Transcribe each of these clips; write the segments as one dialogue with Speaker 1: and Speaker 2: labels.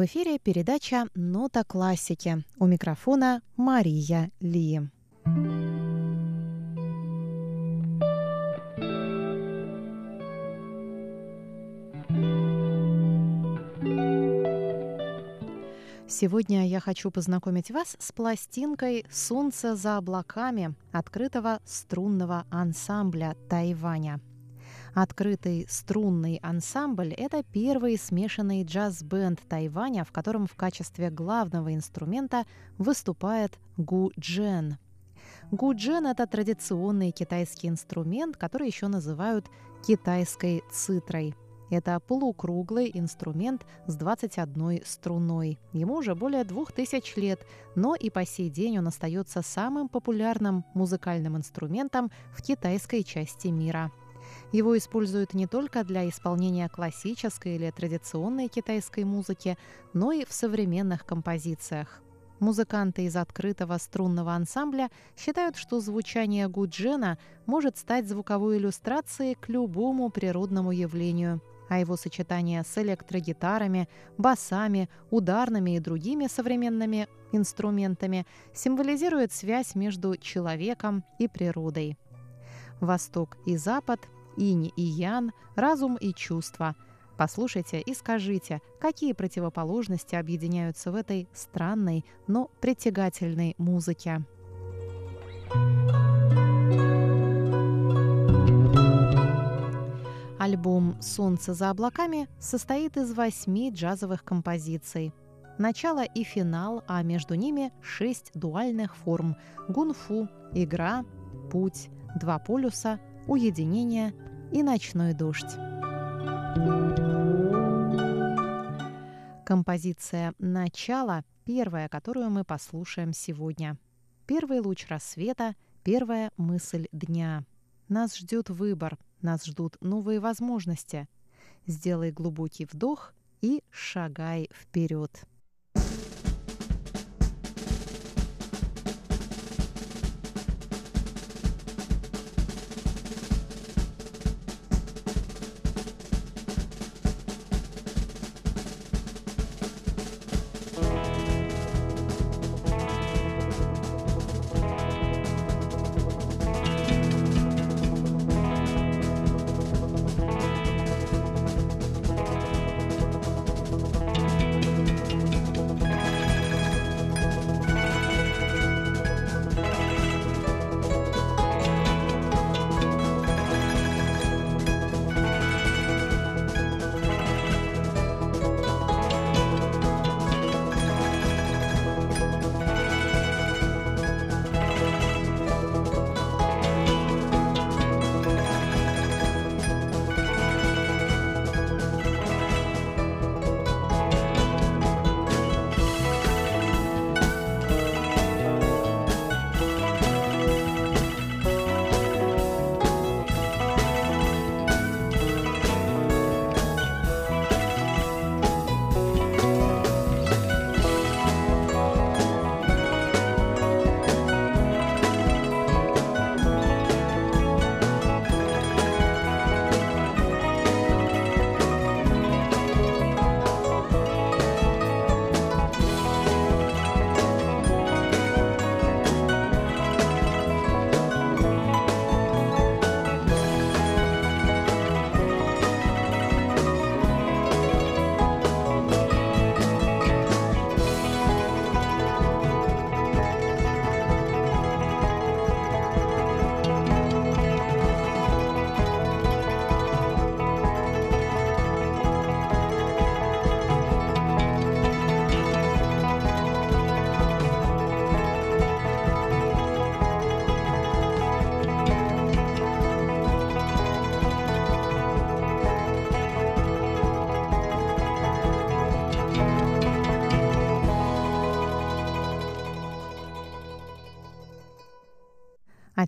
Speaker 1: В эфире передача «Нота классики». У микрофона Мария Ли. Сегодня я хочу познакомить вас с пластинкой «Солнце за облаками» открытого струнного ансамбля Тайваня – Открытый струнный ансамбль — это первый смешанный джаз-бенд Тайваня, в котором в качестве главного инструмента выступает гу-джен. Гу-джен — это традиционный китайский инструмент, который еще называют китайской цитрой. Это полукруглый инструмент с 21 струной. Ему уже более 2000 лет, но и по сей день он остается самым популярным музыкальным инструментом в китайской части мира. Его используют не только для исполнения классической или традиционной китайской музыки, но и в современных композициях. Музыканты из открытого струнного ансамбля считают, что звучание гуджена может стать звуковой иллюстрацией к любому природному явлению, а его сочетание с электрогитарами, басами, ударными и другими современными инструментами символизирует связь между человеком и природой. Восток и Запад инь и ян, разум и чувства. Послушайте и скажите, какие противоположности объединяются в этой странной, но притягательной музыке. Альбом «Солнце за облаками» состоит из восьми джазовых композиций. Начало и финал, а между ними шесть дуальных форм – гунфу, игра, путь, два полюса, уединение и ночной дождь. Композиция «Начало» – первая, которую мы послушаем сегодня. Первый луч рассвета, первая мысль дня. Нас ждет выбор, нас ждут новые возможности. Сделай глубокий вдох и шагай вперед.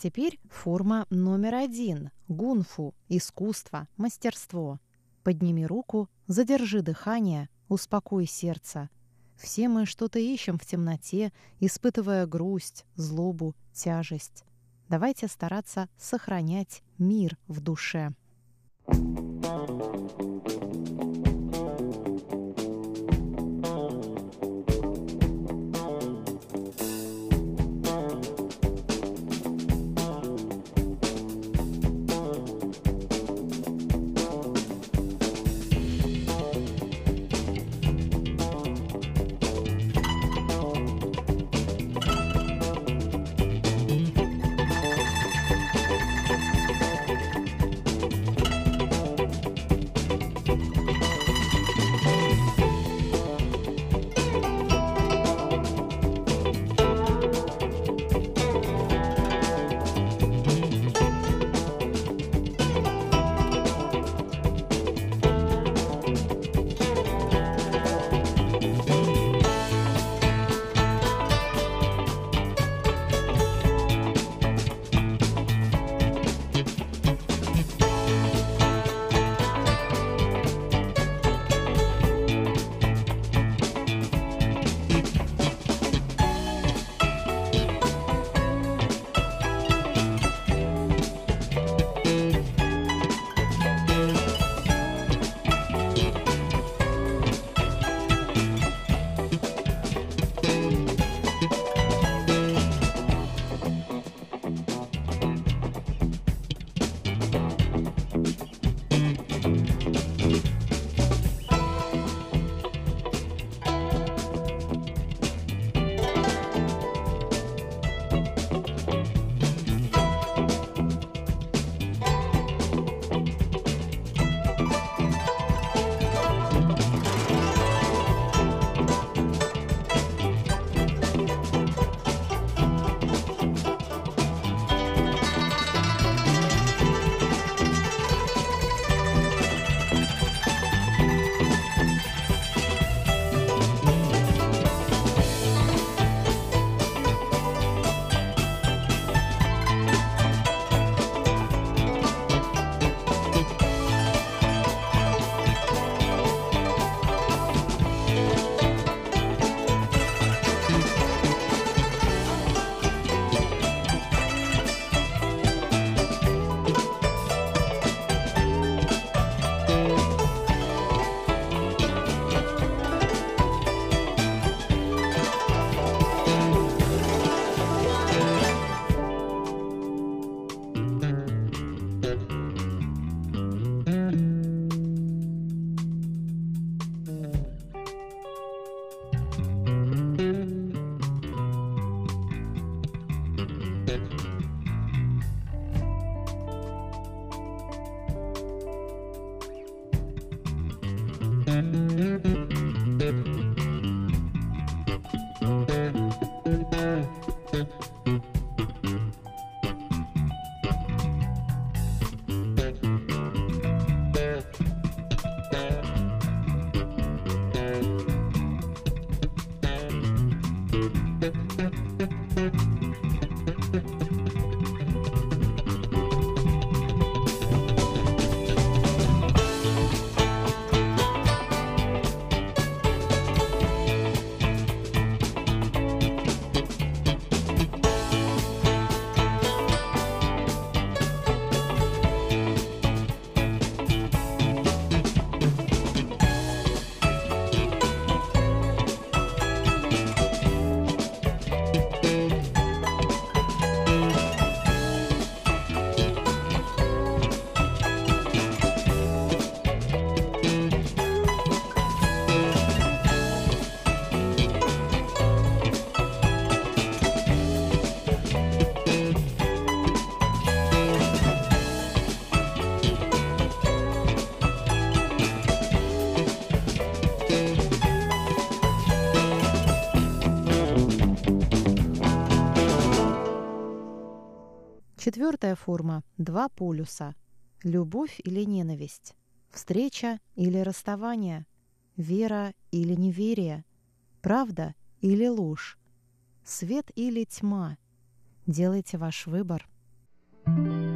Speaker 1: Теперь форма номер один – гунфу – искусство, мастерство. Подними руку Задержи дыхание, успокой сердце. Все мы что-то ищем в темноте, испытывая грусть, злобу, тяжесть. Давайте стараться сохранять мир в душе. Четвертая форма – два полюса. Любовь или ненависть. Встреча или расставание. Вера или неверие. Правда или ложь. Свет или тьма. Делайте ваш выбор. thank you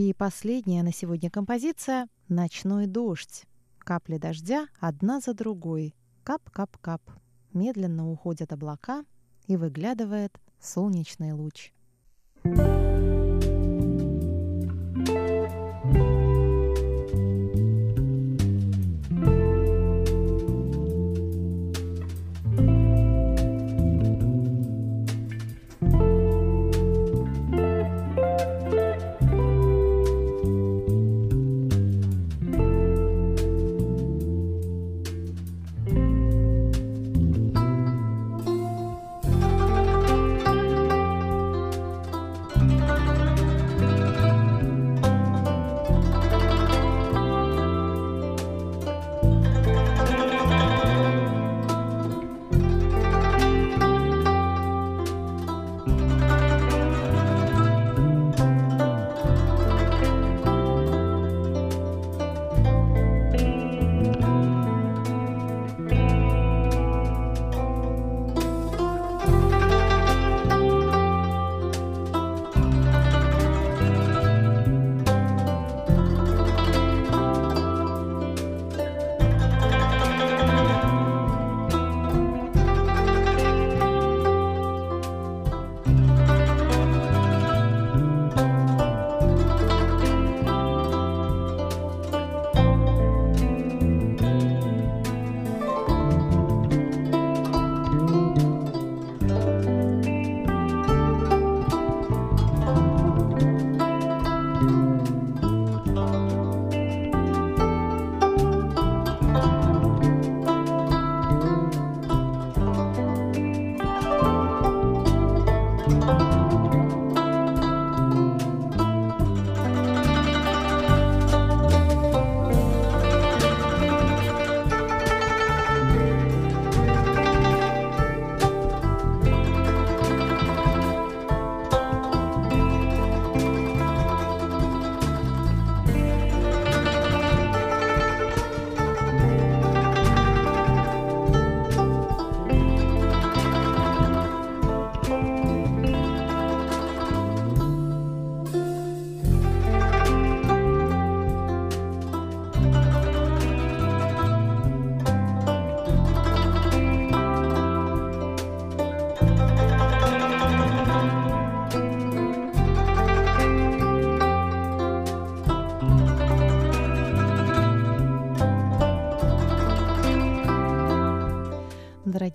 Speaker 1: И последняя на сегодня композиция «Ночной дождь». Капли дождя одна за другой. Кап-кап-кап. Медленно уходят облака, и выглядывает солнечный луч. thank you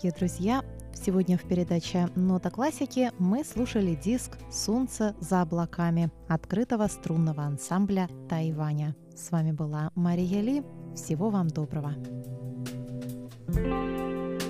Speaker 1: дорогие друзья! Сегодня в передаче «Нота классики» мы слушали диск «Солнце за облаками» открытого струнного ансамбля Тайваня. С вами была Мария Ли. Всего вам доброго! thank you